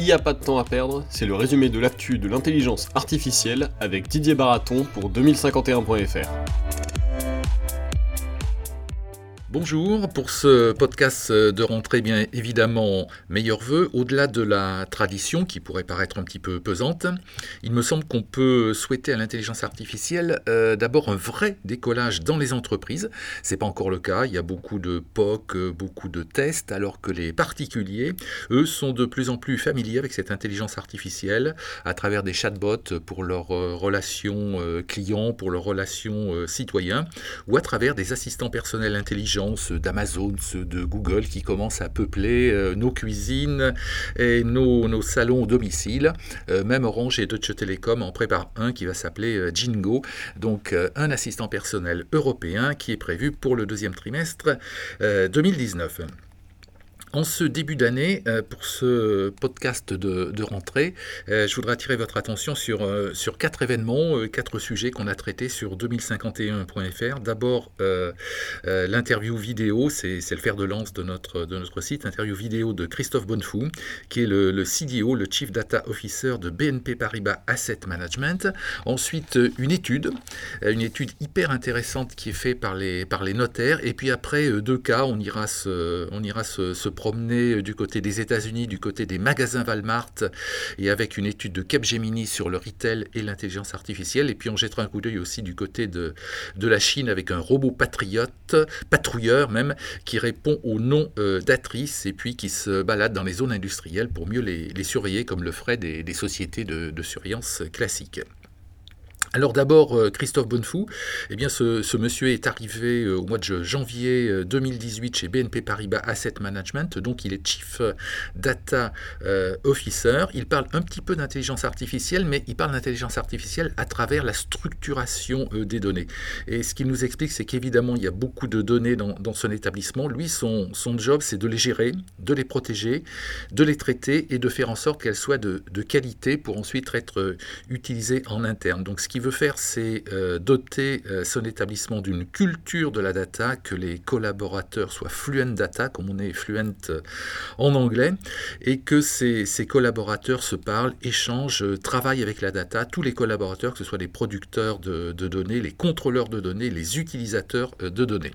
Il n'y a pas de temps à perdre, c'est le résumé de l'actu de l'intelligence artificielle avec Didier Baraton pour 2051.fr. Bonjour, pour ce podcast de rentrée, bien évidemment, meilleurs vœux. Au-delà de la tradition qui pourrait paraître un petit peu pesante, il me semble qu'on peut souhaiter à l'intelligence artificielle euh, d'abord un vrai décollage dans les entreprises. C'est pas encore le cas. Il y a beaucoup de POC, beaucoup de tests, alors que les particuliers, eux, sont de plus en plus familiers avec cette intelligence artificielle à travers des chatbots pour leurs euh, relations euh, clients, pour leurs relations citoyens, ou à travers des assistants personnels intelligents ceux d'Amazon, ceux de Google qui commencent à peupler euh, nos cuisines et nos, salons au domicile. Euh, même Orange et Deutsche Telekom en préparent un qui va s'appeler euh, Jingo, donc un assistant personnel européen qui est prévu pour le deuxième trimestre 2019. En ce début d'année, euh, pour ce podcast de, rentrée, euh, je voudrais attirer votre attention sur, euh, sur quatre événements, quatre sujets qu'on a traités sur 2051.fr. D'abord, l'interview vidéo, c'est le fer de lance de notre, de notre site, interview vidéo de Christophe Bonnefou, qui est le, CDO, le Chief Data Officer de BNP Paribas Asset Management. Ensuite, une étude, une étude hyper intéressante qui est faite par les, par les notaires. Et puis après, deux cas, on ira se, on ira se promener euh, du côté des États-Unis, du côté des magasins Walmart, et avec une étude de Capgemini sur le retail et l'intelligence artificielle. Et puis on jettera un coup d'œil aussi du côté de, la Chine avec un robot patriote, patrouilleur même, qui répond au nom euh, d'Atrice et puis qui se balade dans les zones industrielles pour mieux les, surveiller comme le feraient des, sociétés de surveillance classiques. Alors d'abord, euh, Christophe Bonnefou, eh bien ce, monsieur est arrivé euh, au mois de janvier 2018 euh, chez BNP Paribas Asset Management, donc il est Chief Data Officer. Il parle un petit peu d'intelligence artificielle, mais il parle d'intelligence artificielle à travers la structuration des données. Et ce qu'il nous explique, c'est qu'évidemment, il y a beaucoup de données dans, son établissement. Lui, son, job, c'est de les gérer, de les protéger, de les traiter et de faire en sorte qu'elles soient de, qualité pour ensuite être utilisées en interne. Veut faire, c'est euh, doter euh, son établissement d'une culture de la data, que les collaborateurs soient fluent data, comme on est fluent euh, en anglais, et que ces, collaborateurs se parlent, échangent, travaillent avec la data, tous les collaborateurs, que ce soit les producteurs de données, les contrôleurs de données, les utilisateurs de données.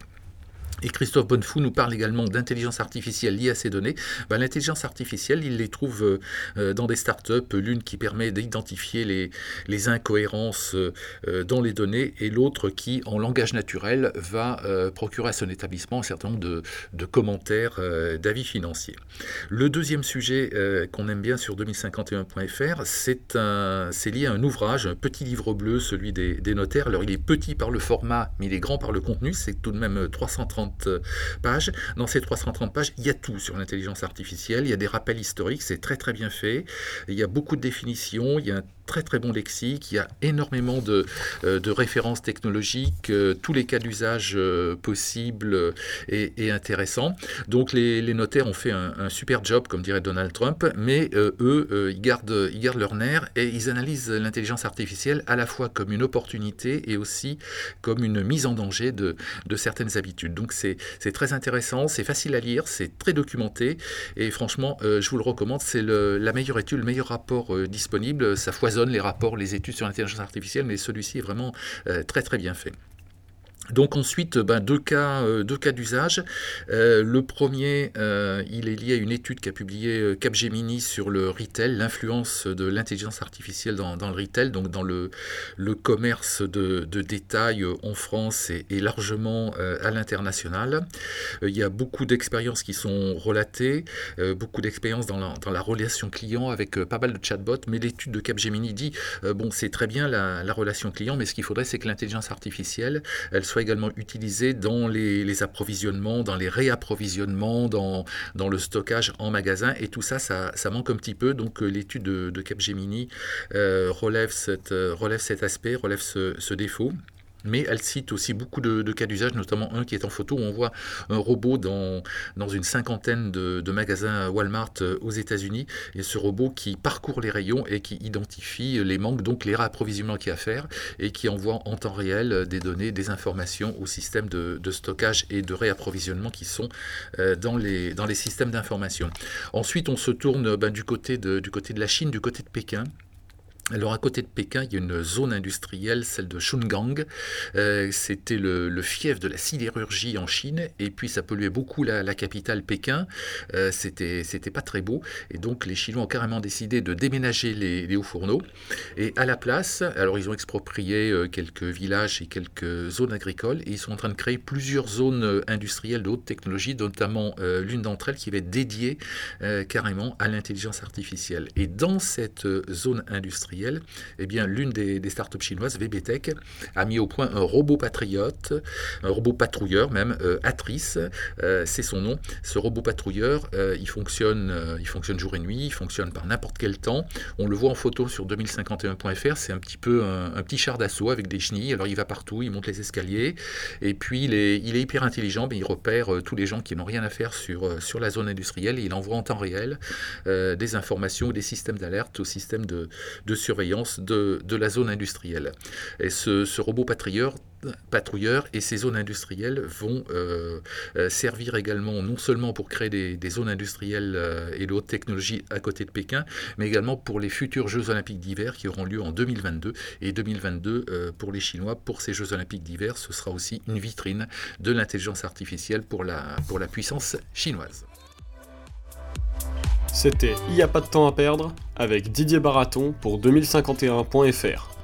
Et Christophe Bonnefou nous parle également d'intelligence artificielle liée à ces données. Ben, L'intelligence artificielle, il les trouve euh, euh, dans des startups, l'une qui permet d'identifier les, incohérences euh, dans les données et l'autre qui, en langage naturel, va procurer à son établissement un certain nombre de, de commentaires d'avis financiers. Le deuxième sujet qu'on aime bien sur 2051.fr, c'est lié à un ouvrage, un petit livre bleu, celui des, des notaires. Alors il est petit par le format, mais il est grand par le contenu, c'est tout de même 330 euh, pages. Dans ces 330 pages, il y a tout sur l'intelligence artificielle. Il y a des rappels historiques, c'est très très bien fait. Il y a beaucoup de définitions, il y a un très très bon lexique, il y a énormément de, euh, références technologiques, euh, tous les cas d'usage euh, possibles et, intéressants. Donc les, notaires ont fait un, super job, comme dirait Donald Trump, mais eux, ils, gardent, ils gardent leur nerf et ils analysent l'intelligence artificielle à la fois comme une opportunité et aussi comme une mise en danger de, de certaines habitudes. Donc c'est très intéressant, c'est facile à lire, c'est très documenté et franchement, je vous le recommande, c'est la meilleure étude, le meilleur rapport disponible, ça foisonne les rapports, les études sur l'intelligence artificielle, mais celui-ci est vraiment euh, très très bien fait. Donc ensuite, ben, deux cas, euh, deux cas d'usage. Euh, le premier, euh, il est lié à une étude qu'a publiée Capgemini sur le retail, l'influence de l'intelligence artificielle dans, le retail, donc dans le, commerce de, détail en France et, largement à l'international. il y a beaucoup d'expériences qui sont relatées, beaucoup d'expériences dans la, dans la, relation client avec pas mal de chatbots, mais l'étude de Capgemini dit, bon, c'est très bien la, la, relation client, mais ce qu'il faudrait, c'est que l'intelligence artificielle, elle soit également utilisé dans les, approvisionnements, dans les réapprovisionnements, dans, dans le stockage en magasin. Et tout ça, ça, manque un petit peu. Donc euh, l'étude de, Capgemini euh, relève, cette, euh, relève cet aspect, relève ce défaut. Mais elle cite aussi beaucoup de, cas d'usage, notamment un qui est en photo où on voit un robot dans, une cinquantaine de, magasins Walmart euh, aux États-Unis, et ce robot qui parcourt les rayons et qui identifie les manques, donc les réapprovisionnements qu'il y a à faire, et qui envoie en temps réel des données, des informations au système de, stockage et de réapprovisionnement qui sont euh, dans les, systèmes d'information. Ensuite, on se tourne ben, du côté de la Chine, du côté de Pékin. Alors à côté de Pékin, il y a une zone industrielle, celle de Shungang. Euh, c'était le, fief de la sidérurgie en Chine, et puis ça polluait beaucoup la, capitale Pékin. Euh, c'était pas très beau, et donc les Chinois ont carrément décidé de déménager les, hauts fourneaux. Et à la place, alors ils ont exproprié euh, quelques villages et quelques zones agricoles, et ils sont en train de créer plusieurs zones industrielles de haute technologie, notamment l'une d'entre elles qui va être dédiée carrément à l'intelligence artificielle. Et dans cette zone industrielle eh bien, l'une des, startups chinoises, VBTech, a mis au point un robot patriote, un robot patrouilleur même, euh, Atrice, euh, c'est son nom. Ce robot patrouilleur, euh, il, fonctionne, il fonctionne jour et nuit, il fonctionne par n'importe quel temps. On le voit en photo sur 2051.fr, c'est un petit peu un, petit char d'assaut avec des chenilles. Alors il va partout, il monte les escaliers, et puis il est, hyper intelligent, mais il repère tous les gens qui n'ont rien à faire sur, sur la zone industrielle et il envoie en temps réel des informations ou des systèmes d'alerte au système de, de surveillance de, la zone industrielle. Et ce, robot patrouilleur, patrouilleur et ces zones industrielles vont euh, euh, servir également non seulement pour créer des, zones industrielles euh, et de haute technologie à côté de Pékin, mais également pour les futurs Jeux olympiques d'hiver qui auront lieu en 2022. Et 2022, pour les Chinois, pour ces Jeux olympiques d'hiver, ce sera aussi une vitrine de l'intelligence artificielle pour la, pour la puissance chinoise. C'était Il n'y a pas de temps à perdre avec Didier Baraton pour 2051.fr.